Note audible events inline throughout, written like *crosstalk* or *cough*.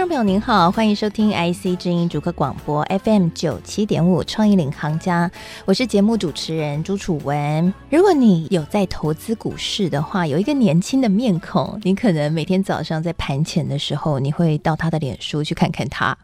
听众朋友您好，欢迎收听 IC 之音主客广播 FM 九七点五创意领航家，我是节目主持人朱楚文。如果你有在投资股市的话，有一个年轻的面孔，你可能每天早上在盘前的时候，你会到他的脸书去看看他。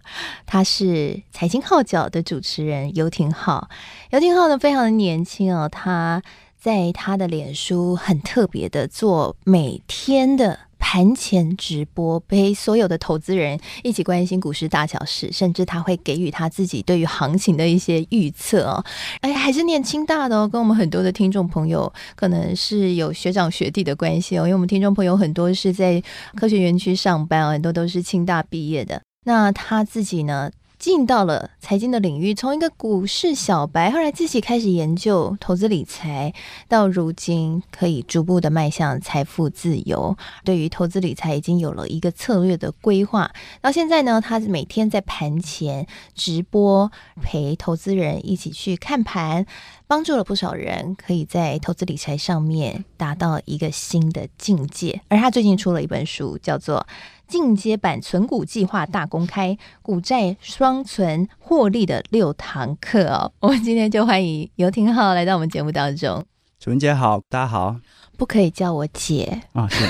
他是财经号角的主持人游廷浩，游廷浩呢非常的年轻哦，他在他的脸书很特别的做每天的。盘前直播，陪所有的投资人一起关心股市大小事，甚至他会给予他自己对于行情的一些预测哦。哎，还是念清大的哦，跟我们很多的听众朋友可能是有学长学弟的关系哦，因为我们听众朋友很多是在科学园区上班，很多都是清大毕业的。那他自己呢？进到了财经的领域，从一个股市小白，后来自己开始研究投资理财，到如今可以逐步的迈向财富自由。对于投资理财已经有了一个策略的规划。到现在呢，他每天在盘前直播，陪投资人一起去看盘，帮助了不少人可以在投资理财上面达到一个新的境界。而他最近出了一本书，叫做。进阶版存股计划大公开，股债双存获利的六堂课哦！*laughs* 我们今天就欢迎游廷浩来到我们节目当中。楚文姐好，大家好，不可以叫我姐啊，是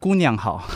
姑娘好。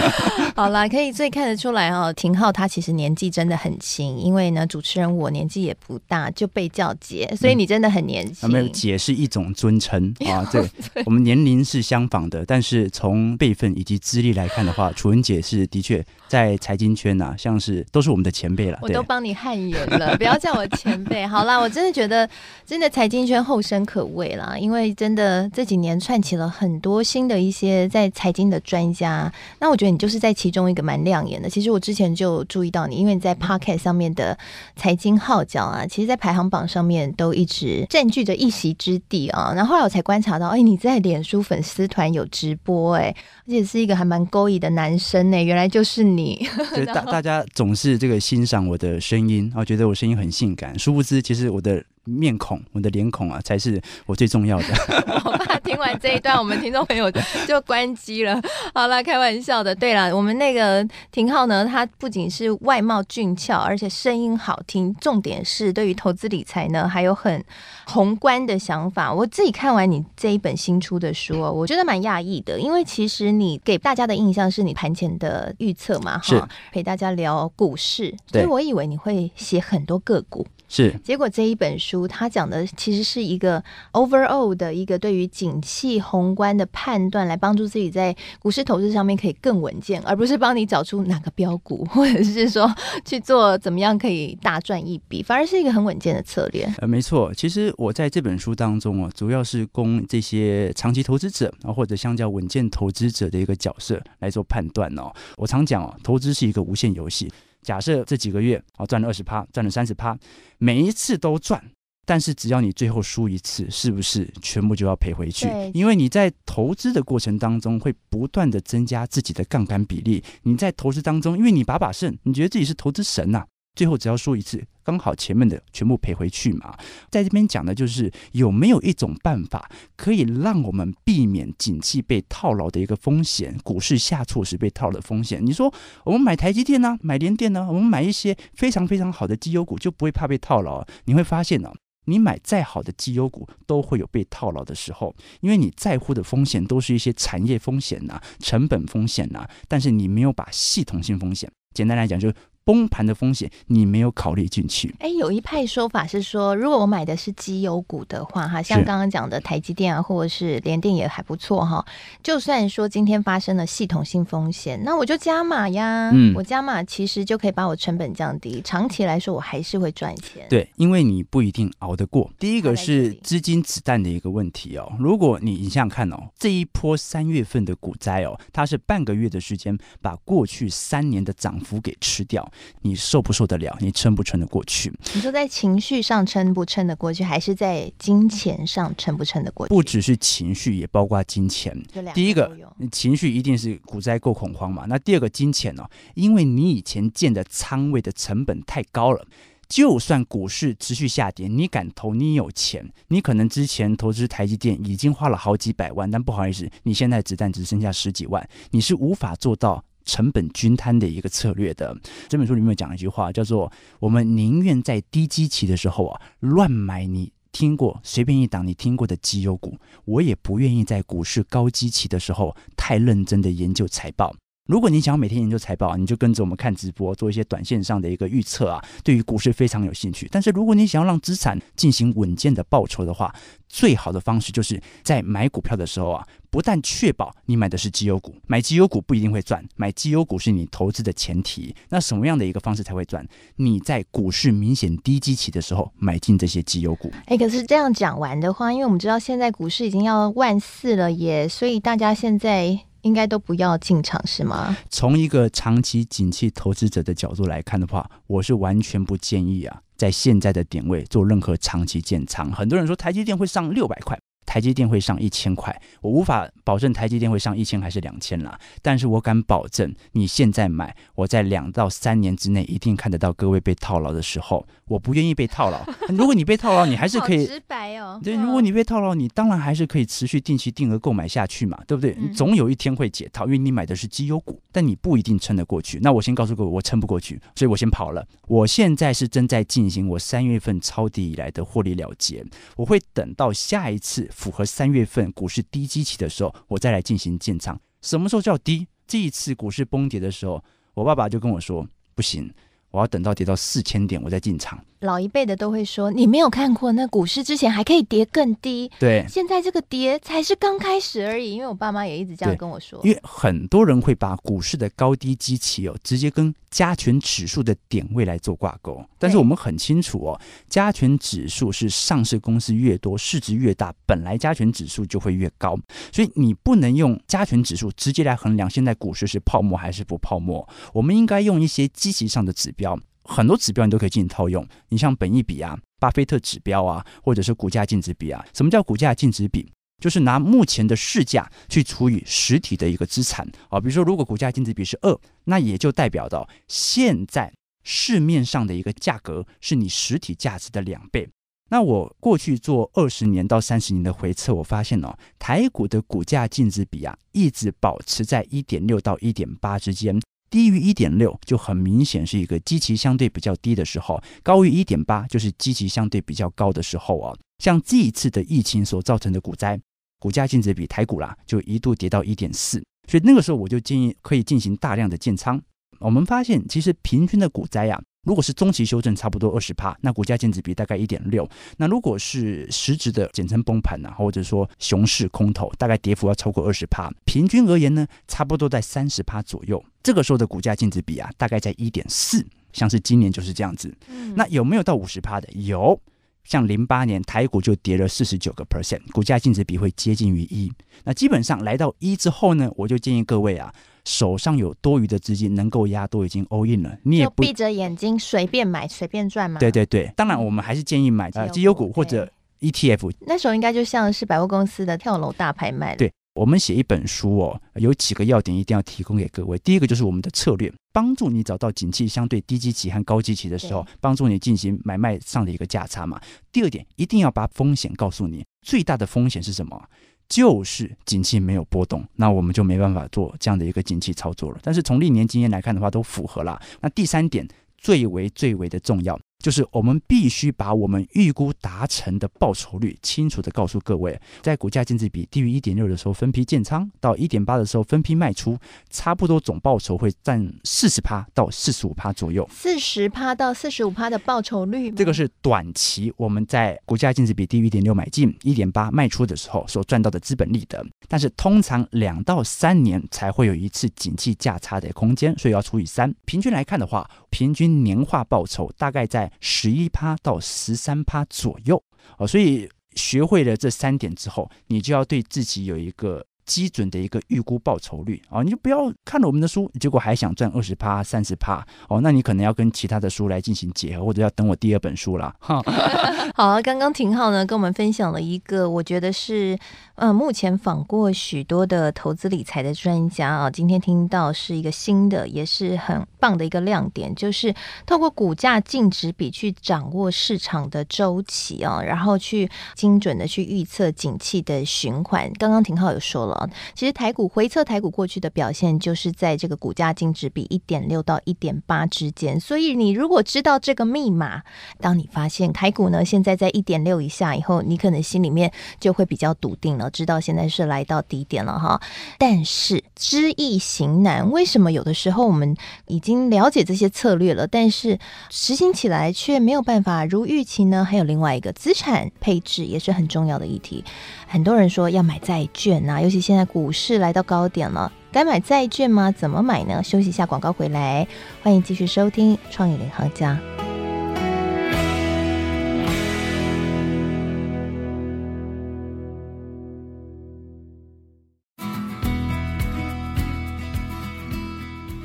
*laughs* 好啦，可以最看得出来哦，廷浩他其实年纪真的很轻，因为呢，主持人我年纪也不大，就被叫姐，所以你真的很年轻。嗯、没有，姐是一种尊称 *laughs* 啊，对，我们年龄是相仿的，但是从辈分以及资历来看的话，楚文姐是的确在财经圈呐、啊，像是都是我们的前辈了。我都帮你汗颜了，*laughs* 不要叫我前辈。好啦，我真的觉得真的财经圈后生可畏啦，因为真的这几年串起了很多新的一些在财经的专家，那我觉得你就是在。其中一个蛮亮眼的，其实我之前就注意到你，因为你在 Podcast 上面的财经号角啊，其实，在排行榜上面都一直占据着一席之地啊。然后后来我才观察到，哎，你在脸书粉丝团有直播，哎，而且是一个还蛮勾引的男生呢，原来就是你。*laughs* 就大大家总是这个欣赏我的声音，然后觉得我声音很性感，殊不知其实我的。面孔，我的脸孔啊，才是我最重要的。*laughs* 我怕听完这一段，我们听众朋友就关机了。*laughs* 好了，开玩笑的。对了，我们那个廷浩呢，他不仅是外貌俊俏，而且声音好听，重点是对于投资理财呢，还有很宏观的想法。我自己看完你这一本新出的书，我觉得蛮讶异的，因为其实你给大家的印象是你盘前的预测嘛，哈，陪大家聊股市，所以我以为你会写很多个股。是，结果这一本书它讲的其实是一个 overall 的一个对于景气宏观的判断，来帮助自己在股市投资上面可以更稳健，而不是帮你找出哪个标股，或者是说去做怎么样可以大赚一笔，反而是一个很稳健的策略。呃，没错，其实我在这本书当中啊，主要是供这些长期投资者啊，或者相较稳健投资者的一个角色来做判断哦。我常讲哦，投资是一个无限游戏。假设这几个月啊赚了二十趴，赚了三十趴，每一次都赚，但是只要你最后输一次，是不是全部就要赔回去？因为你在投资的过程当中会不断的增加自己的杠杆比例。你在投资当中，因为你把把胜，你觉得自己是投资神呐、啊。最后只要输一次，刚好前面的全部赔回去嘛。在这边讲的就是有没有一种办法可以让我们避免景气被套牢的一个风险，股市下挫时被套的风险。你说我们买台积电呢、买联电呢，我们买一些非常非常好的绩优股就不会怕被套牢。你会发现呢、你买再好的绩优股都会有被套牢的时候，因为你在乎的风险都是一些产业风险呐、成本风险呐、但是你没有把系统性风险，简单来讲就是。崩盘的风险你没有考虑进去。哎，有一派说法是说，如果我买的是绩优股的话，哈，像刚刚讲的台积电啊，或者是联电也还不错哈。就算说今天发生了系统性风险，那我就加码呀。嗯，我加码其实就可以把我成本降低，长期来说我还是会赚钱。对，因为你不一定熬得过。第一个是资金子弹的一个问题哦。如果你你想想看哦，这一波三月份的股灾哦，它是半个月的时间把过去三年的涨幅给吃掉。你受不受得了？你撑不撑得过去？你说在情绪上撑不撑得过去，还是在金钱上撑不撑得过去？不只是情绪，也包括金钱。第一个情绪一定是股灾够恐慌嘛？那第二个金钱呢、哦？因为你以前建的仓位的成本太高了。就算股市持续下跌，你敢投，你有钱，你可能之前投资台积电已经花了好几百万，但不好意思，你现在子弹只剩下十几万，你是无法做到成本均摊的一个策略的。这本书里面有讲一句话，叫做“我们宁愿在低基期的时候啊乱买你听过随便一档你听过的绩优股，我也不愿意在股市高基期的时候太认真的研究财报。”如果你想要每天研究财报，你就跟着我们看直播，做一些短线上的一个预测啊，对于股市非常有兴趣。但是如果你想要让资产进行稳健的报酬的话，最好的方式就是在买股票的时候啊，不但确保你买的是绩优股，买绩优股不一定会赚，买绩优股是你投资的前提。那什么样的一个方式才会赚？你在股市明显低基期的时候买进这些绩优股。哎，可是这样讲完的话，因为我们知道现在股市已经要万四了耶，所以大家现在。应该都不要进场是吗？从一个长期景气投资者的角度来看的话，我是完全不建议啊，在现在的点位做任何长期建仓。很多人说台积电会上六百块。台积电会上一千块，我无法保证台积电会上一千还是两千啦，但是我敢保证，你现在买，我在两到三年之内一定看得到各位被套牢的时候。我不愿意被套牢，*laughs* 如果你被套牢，你还是可以直白哦。对，如果你被套牢，你当然还是可以持续定期定额购买下去嘛，对不对？你总有一天会解套，因为你买的是绩优股，但你不一定撑得过去。那我先告诉各位，我撑不过去，所以我先跑了。我现在是正在进行我三月份抄底以来的获利了结，我会等到下一次。符合三月份股市低基期的时候，我再来进行建仓。什么时候叫低？这一次股市崩跌的时候，我爸爸就跟我说：“不行，我要等到跌到四千点，我再进场。”老一辈的都会说，你没有看过那股市之前还可以跌更低，对，现在这个跌才是刚开始而已。因为我爸妈也一直这样跟我说，因为很多人会把股市的高低基期哦，直接跟加权指数的点位来做挂钩。但是我们很清楚哦，加权指数是上市公司越多，市值越大，本来加权指数就会越高，所以你不能用加权指数直接来衡量现在股市是泡沫还是不泡沫。我们应该用一些积极上的指标。很多指标你都可以进行套用，你像本益比啊、巴菲特指标啊，或者是股价净值比啊。什么叫股价净值比？就是拿目前的市价去除以实体的一个资产啊。比如说，如果股价净值比是二，那也就代表到现在市面上的一个价格是你实体价值的两倍。那我过去做二十年到三十年的回测，我发现哦，台股的股价净值比啊，一直保持在一点六到一点八之间。低于一点六就很明显是一个基期相对比较低的时候，高于一点八就是基期相对比较高的时候啊。像这一次的疫情所造成的股灾，股价净值比台股啦就一度跌到一点四，所以那个时候我就建议可以进行大量的建仓。我们发现其实平均的股灾呀。如果是中期修正，差不多二十趴，那股价净值比大概一点六。那如果是实质的，简称崩盘呐，或者说熊市空头，大概跌幅要超过二十趴。平均而言呢，差不多在三十趴左右。这个时候的股价净值比啊，大概在一点四，像是今年就是这样子。那有没有到五十趴的？有，像零八年台股就跌了四十九个 percent，股价净值比会接近于一。那基本上来到一之后呢，我就建议各位啊。手上有多余的资金能够压都已经 all in 了，你也不闭着眼睛随便买随便赚嘛。对对对，当然我们还是建议买呃绩优股或者 ETF。那时候应该就像是百货公司的跳楼大拍卖了。对，我们写一本书哦，有几个要点一定要提供给各位。第一个就是我们的策略，帮助你找到景气相对低基期和高基期的时候，帮助你进行买卖上的一个价差嘛。第二点，一定要把风险告诉你，最大的风险是什么？就是景气没有波动，那我们就没办法做这样的一个景气操作了。但是从历年经验来看的话，都符合啦。那第三点最为最为的重要。就是我们必须把我们预估达成的报酬率清楚地告诉各位，在股价净值比低于一点六的时候分批建仓，到一点八的时候分批卖出，差不多总报酬会占四十趴到四十五趴左右。四十趴到四十五趴的报酬率，这个是短期我们在股价净值比低于一点六买进，一点八卖出的时候所赚到的资本利得。但是通常两到三年才会有一次景气价差的空间，所以要除以三。平均来看的话，平均年化报酬大概在十一趴到十三趴左右。哦，所以学会了这三点之后，你就要对自己有一个基准的一个预估报酬率啊，你就不要看了我们的书，结果还想赚二十趴、三十趴哦，那你可能要跟其他的书来进行结合，或者要等我第二本书了哈。*laughs* 好啊，刚刚廷浩呢跟我们分享了一个，我觉得是呃目前访过许多的投资理财的专家啊，今天听到是一个新的，也是很棒的一个亮点，就是透过股价净值比去掌握市场的周期啊，然后去精准的去预测景气的循环。刚刚廷浩有说了，其实台股回测台股过去的表现，就是在这个股价净值比一点六到一点八之间。所以你如果知道这个密码，当你发现台股呢现在在一点六以下以后，你可能心里面就会比较笃定了，知道现在是来到低点了哈。但是知易行难，为什么有的时候我们已经了解这些策略了，但是实行起来却没有办法如预期呢？还有另外一个资产配置也是很重要的议题。很多人说要买债券啊，尤其现在股市来到高点了，该买债券吗？怎么买呢？休息一下，广告回来，欢迎继续收听《创业领航家》。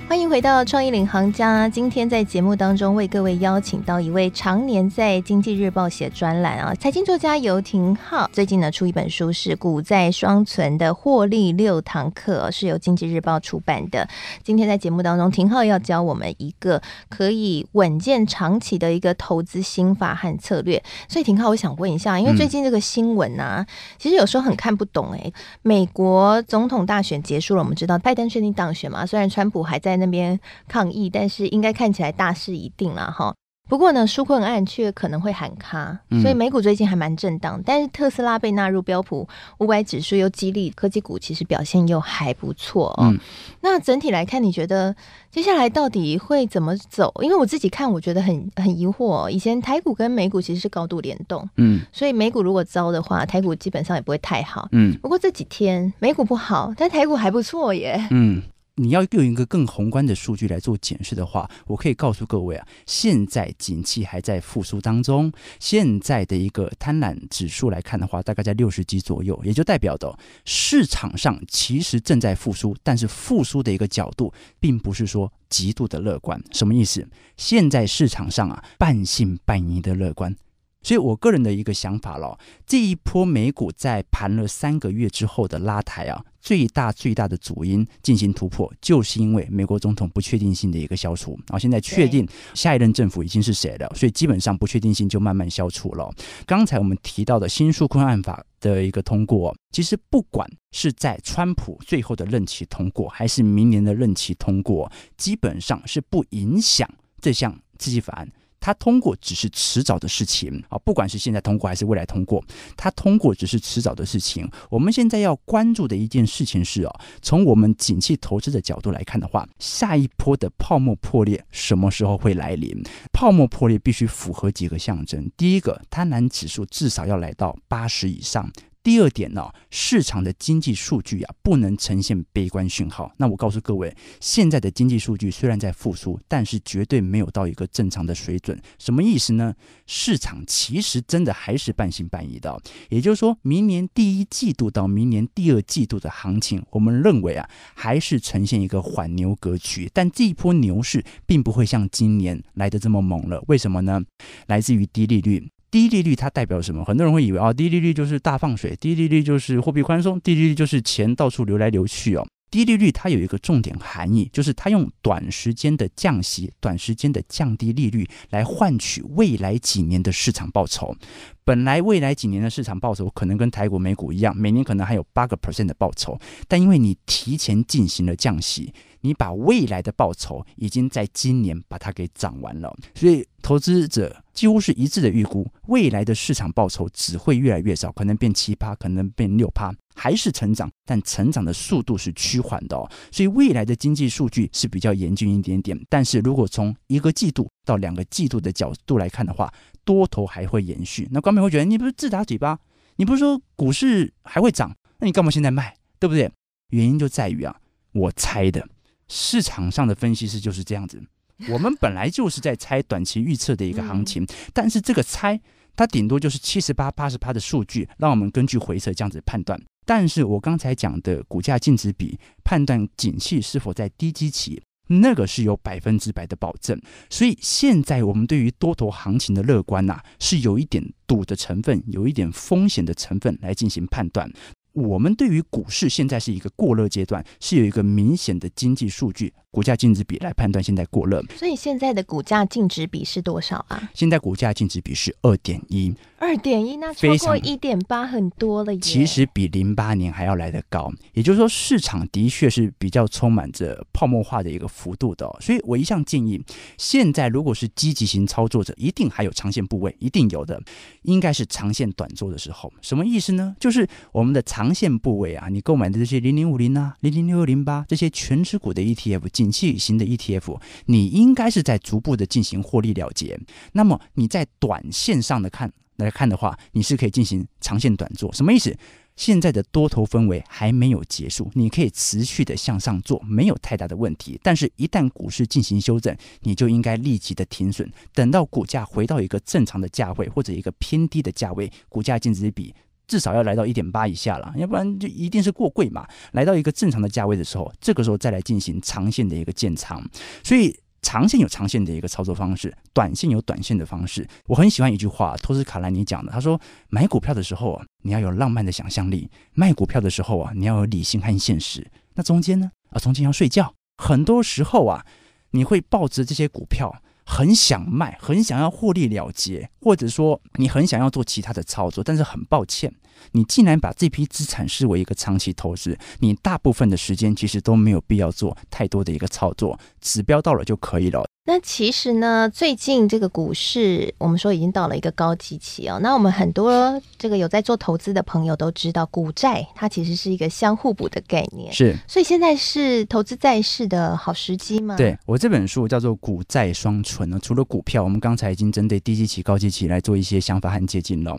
欢迎回到创意领航家。今天在节目当中为各位邀请到一位常年在经济日报写专栏啊，财经作家游廷浩。最近呢出一本书是《股债双存的获利六堂课》，是由经济日报出版的。今天在节目当中，廷浩要教我们一个可以稳健长期的一个投资心法和策略。所以廷浩，我想问一下，因为最近这个新闻啊，嗯、其实有时候很看不懂哎。美国总统大选结束了，我们知道拜登确定当选嘛？虽然川普还在那。边抗议，但是应该看起来大势已定了哈。不过呢，纾困案却可能会喊卡，所以美股最近还蛮震荡。但是特斯拉被纳入标普五百指数，又激励科技股，其实表现又还不错哦。那整体来看，你觉得接下来到底会怎么走？因为我自己看，我觉得很很疑惑。以前台股跟美股其实是高度联动，嗯，所以美股如果糟的话，台股基本上也不会太好，嗯。不过这几天美股不好，但台股还不错耶，嗯。你要用一个更宏观的数据来做检视的话，我可以告诉各位啊，现在景气还在复苏当中，现在的一个贪婪指数来看的话，大概在六十几左右，也就代表的市场上其实正在复苏，但是复苏的一个角度并不是说极度的乐观。什么意思？现在市场上啊，半信半疑的乐观。所以我个人的一个想法了，这一波美股在盘了三个月之后的拉抬啊，最大最大的主因进行突破，就是因为美国总统不确定性的一个消除啊。现在确定下一任政府已经是谁了，所以基本上不确定性就慢慢消除了。刚才我们提到的新纾困案法的一个通过，其实不管是在川普最后的任期通过，还是明年的任期通过，基本上是不影响这项刺激法案。它通过只是迟早的事情啊，不管是现在通过还是未来通过，它通过只是迟早的事情。我们现在要关注的一件事情是啊，从我们景气投资的角度来看的话，下一波的泡沫破裂什么时候会来临？泡沫破裂必须符合几个象征，第一个，贪婪指数至少要来到八十以上。第二点呢、市场的经济数据啊，不能呈现悲观讯号。那我告诉各位，现在的经济数据虽然在复苏，但是绝对没有到一个正常的水准。什么意思呢？市场其实真的还是半信半疑的。也就是说，明年第一季度到明年第二季度的行情，我们认为啊，还是呈现一个缓牛格局。但这一波牛市并不会像今年来的这么猛了。为什么呢？来自于低利率。低利率它代表什么？很多人会以为啊，低利率就是大放水，低利率就是货币宽松，低利率就是钱到处流来流去哦。低利率它有一个重点含义，就是它用短时间的降息、短时间的降低利率来换取未来几年的市场报酬。本来未来几年的市场报酬可能跟台股、美股一样，每年可能还有八个 percent 的报酬，但因为你提前进行了降息。你把未来的报酬已经在今年把它给涨完了，所以投资者几乎是一致的预估，未来的市场报酬只会越来越少，可能变七趴，可能变六趴，还是成长，但成长的速度是趋缓的哦。所以未来的经济数据是比较严峻一点点。但是如果从一个季度到两个季度的角度来看的话，多头还会延续。那观众会觉得你不是自打嘴巴，你不是说股市还会涨，那你干嘛现在卖，对不对？原因就在于啊，我猜的。市场上的分析师就是这样子，*laughs* 我们本来就是在猜短期预测的一个行情，但是这个猜它顶多就是七十八、八十趴的数据，让我们根据回测这样子判断。但是我刚才讲的股价净值比判断景气是否在低基期，那个是有百分之百的保证。所以现在我们对于多头行情的乐观呐、啊，是有一点赌的成分，有一点风险的成分来进行判断。我们对于股市现在是一个过热阶段，是有一个明显的经济数据。股价净值比来判断现在过热，所以现在的股价净值比是多少啊？现在股价净值比是二点一，二点一，那超过一点八很多了耶。其实比零八年还要来得高，也就是说市场的确是比较充满着泡沫化的一个幅度的哦。所以我一向建议，现在如果是积极型操作者，一定还有长线部位，一定有的，应该是长线短做的时候。什么意思呢？就是我们的长线部位啊，你购买的这些零零五零啊、零零六六零八这些全值股的 ETF 进。景气型的 ETF，你应该是在逐步的进行获利了结。那么你在短线上的看来看的话，你是可以进行长线短做。什么意思？现在的多头氛围还没有结束，你可以持续的向上做，没有太大的问题。但是，一旦股市进行修正，你就应该立即的停损，等到股价回到一个正常的价位或者一个偏低的价位，股价净值比。至少要来到一点八以下了，要不然就一定是过贵嘛。来到一个正常的价位的时候，这个时候再来进行长线的一个建仓。所以长线有长线的一个操作方式，短线有短线的方式。我很喜欢一句话，托斯卡兰尼讲的，他说：买股票的时候啊，你要有浪漫的想象力；卖股票的时候啊，你要有理性和现实。那中间呢？啊，中间要睡觉。很多时候啊，你会抱着这些股票。很想卖，很想要获利了结，或者说你很想要做其他的操作，但是很抱歉，你既然把这批资产视为一个长期投资，你大部分的时间其实都没有必要做太多的一个操作，指标到了就可以了。那其实呢，最近这个股市，我们说已经到了一个高基期哦。那我们很多这个有在做投资的朋友都知道，股债它其实是一个相互补的概念。是，所以现在是投资债市的好时机吗？对，我这本书叫做《股债双存》呢，除了股票，我们刚才已经针对低基期、高基期来做一些想法和接近了。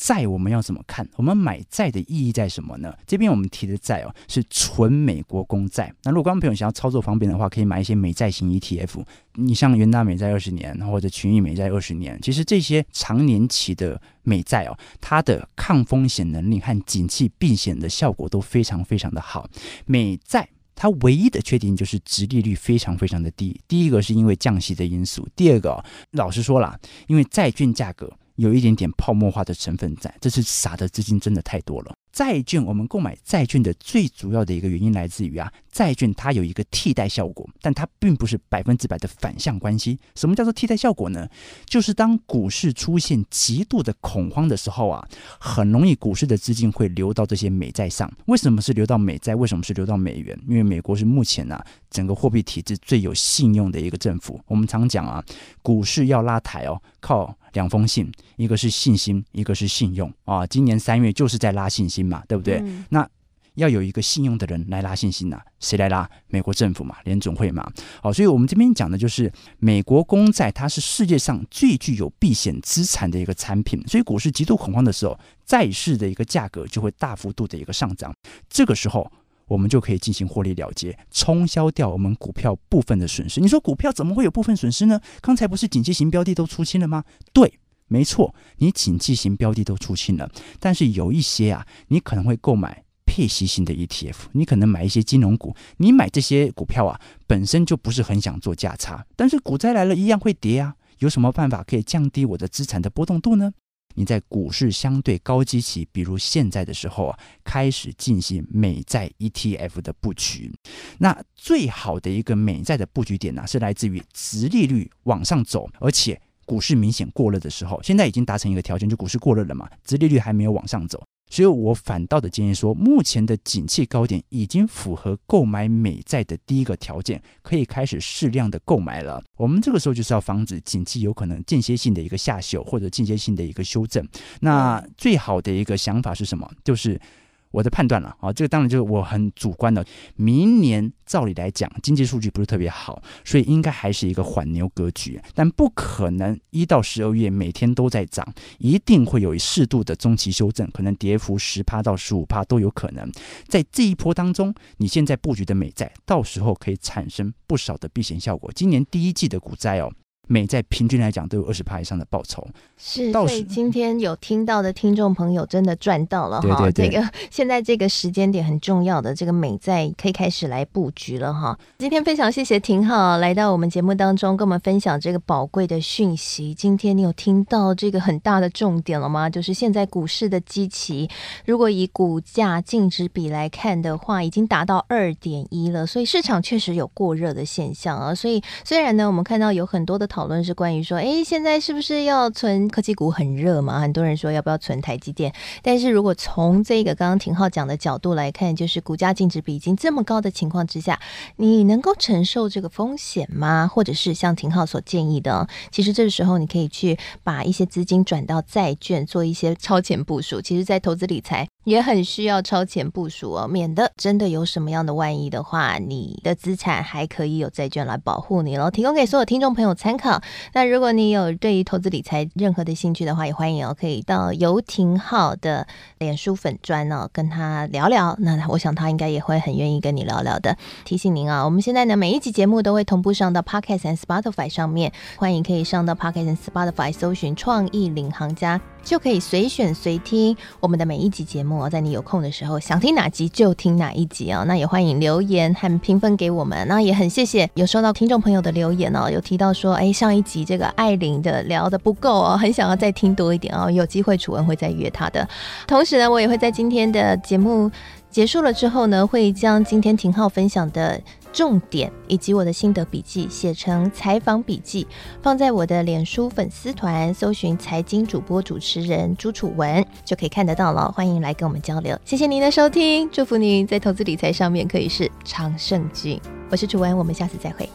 债我们要怎么看？我们买债的意义在什么呢？这边我们提的债哦，是纯美国公债。那如果观众朋友想要操作方便的话，可以买一些美债型 ETF。你像元大美债二十年，或者群益美债二十年，其实这些长年期的美债哦，它的抗风险能力和景气避险的效果都非常非常的好。美债它唯一的缺点就是殖利率非常非常的低。第一个是因为降息的因素，第二个，老实说啦，因为债券价格。有一点点泡沫化的成分在，这是傻的资金真的太多了。债券，我们购买债券的最主要的一个原因来自于啊，债券它有一个替代效果，但它并不是百分之百的反向关系。什么叫做替代效果呢？就是当股市出现极度的恐慌的时候啊，很容易股市的资金会流到这些美债上。为什么是流到美债？为什么是流到美元？因为美国是目前啊整个货币体制最有信用的一个政府。我们常讲啊，股市要拉抬哦，靠两封信，一个是信心，一个是信用啊。今年三月就是在拉信心。嘛，对不对？嗯、那要有一个信用的人来拉信心呐、啊，谁来拉？美国政府嘛，联总会嘛。好，所以我们这边讲的就是美国公债，它是世界上最具有避险资产的一个产品。所以股市极度恐慌的时候，债市的一个价格就会大幅度的一个上涨。这个时候，我们就可以进行获利了结，冲销掉我们股票部分的损失。你说股票怎么会有部分损失呢？刚才不是紧急型标的都出清了吗？对。没错，你景气型标的都出清了，但是有一些啊，你可能会购买配息型的 ETF，你可能买一些金融股，你买这些股票啊，本身就不是很想做价差，但是股灾来了，一样会跌啊。有什么办法可以降低我的资产的波动度呢？你在股市相对高基期，比如现在的时候啊，开始进行美债 ETF 的布局。那最好的一个美债的布局点呢、是来自于殖利率往上走，而且。股市明显过热的时候，现在已经达成一个条件，就股市过热了嘛，殖利率还没有往上走，所以我反倒的建议说，目前的景气高点已经符合购买美债的第一个条件，可以开始适量的购买了。我们这个时候就是要防止景气有可能间歇性的一个下修或者间歇性的一个修正。那最好的一个想法是什么？就是。我的判断了啊，这个当然就是我很主观的。明年照理来讲，经济数据不是特别好，所以应该还是一个缓牛格局。但不可能一到十二月每天都在涨，一定会有适度的中期修正，可能跌幅十趴到十五趴都有可能。在这一波当中，你现在布局的美债，到时候可以产生不少的避险效果。今年第一季的股灾哦。美债平均来讲都有二十趴以上的报酬。是，所以今天有听到的听众朋友真的赚到了哈。对对对，这个 *laughs* 现在这个时间点很重要的这个美债可以开始来布局了哈。今天非常谢谢廷浩来到我们节目当中，跟我们分享这个宝贵的讯息。今天你有听到这个很大的重点了吗？就是现在股市的基期，如果以股价净值比来看的话，已经达到二点一了，所以市场确实有过热的现象啊。所以虽然呢，我们看到有很多的讨讨论是关于说，哎，现在是不是要存？科技股很热嘛，很多人说要不要存台积电？但是如果从这个刚刚廷浩讲的角度来看，就是股价净值比已经这么高的情况之下，你能够承受这个风险吗？或者是像廷浩所建议的，其实这个时候你可以去把一些资金转到债券，做一些超前部署。其实，在投资理财也很需要超前部署哦，免得真的有什么样的万一的话，你的资产还可以有债券来保护你喽。提供给所有听众朋友参考。那如果你有对于投资理财任何的兴趣的话，也欢迎哦，可以到游艇号的脸书粉专哦，跟他聊聊。那我想他应该也会很愿意跟你聊聊的。提醒您啊，我们现在呢每一集节目都会同步上到 Podcast 和 Spotify 上面，欢迎可以上到 Podcast 和 Spotify 搜寻“创意领航家”。就可以随选随听我们的每一集节目，在你有空的时候，想听哪集就听哪一集哦。那也欢迎留言和评分给我们。那也很谢谢有收到听众朋友的留言哦，有提到说，哎，上一集这个艾琳的聊得不够哦，很想要再听多一点哦。有机会楚文会再约他的。同时呢，我也会在今天的节目结束了之后呢，会将今天廷浩分享的。重点以及我的心得笔记写成采访笔记，放在我的脸书粉丝团，搜寻财经主播主持人朱楚文就可以看得到了。欢迎来跟我们交流，谢谢您的收听，祝福您在投资理财上面可以是常胜军。我是楚文，我们下次再会。